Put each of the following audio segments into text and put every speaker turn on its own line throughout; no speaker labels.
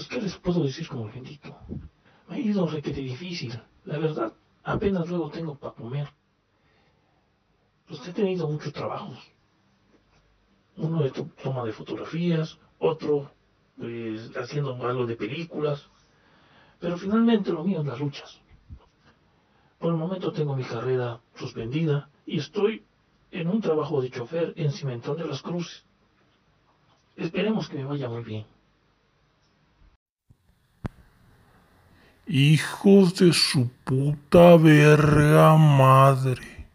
Pues, ¿qué les puedo decir como bendito? Me ha ido requete difícil. La verdad, apenas luego tengo para comer. Pues he tenido muchos trabajos. Uno de toma de fotografías, otro pues, haciendo algo de películas. Pero finalmente lo mío es las luchas. Por el momento tengo mi carrera suspendida y estoy en un trabajo de chofer en Cimentón de las Cruces. Esperemos que me vaya muy bien.
Hijos de su puta verga madre.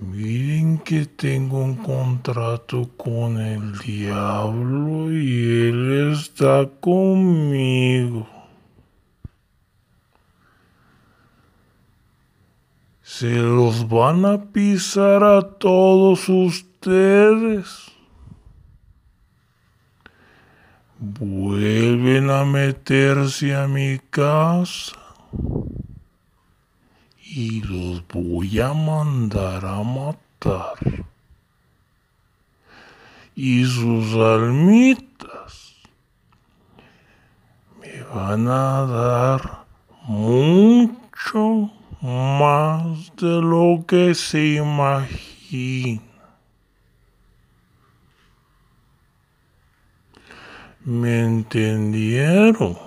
Miren que tengo un contrato con el diablo y él está conmigo. Se los van a pisar a todos ustedes. Vuelven a meterse a mi casa y los voy a mandar a matar. Y sus almitas me van a dar mucho más de lo que se imagina. ¿Me entendieron?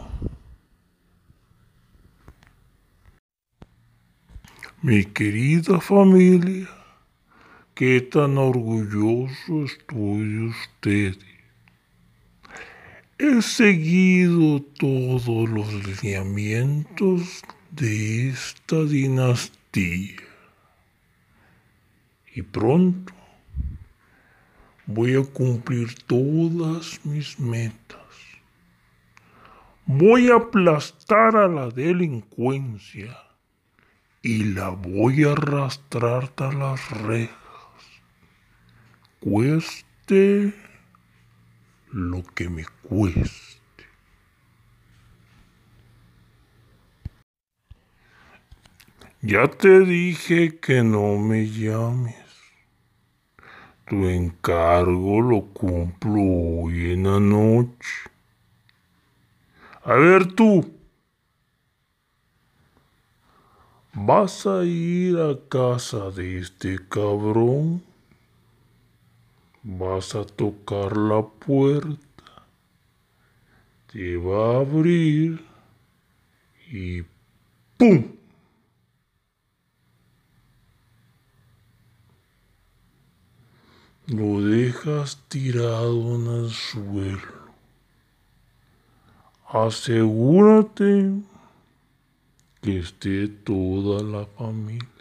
Mi querida familia, qué tan orgulloso estoy de ustedes. He seguido todos los lineamientos de esta dinastía y pronto voy a cumplir todas mis metas. Voy a aplastar a la delincuencia y la voy a arrastrar hasta las rejas. Cueste lo que me cueste. Ya te dije que no me llames. Tu encargo lo cumplo hoy en la noche. A ver tú. ¿Vas a ir a casa de este cabrón? Vas a tocar la puerta. Te va a abrir y ¡pum! Lo dejas tirado en el suelo. Asegúrate que esté toda la familia.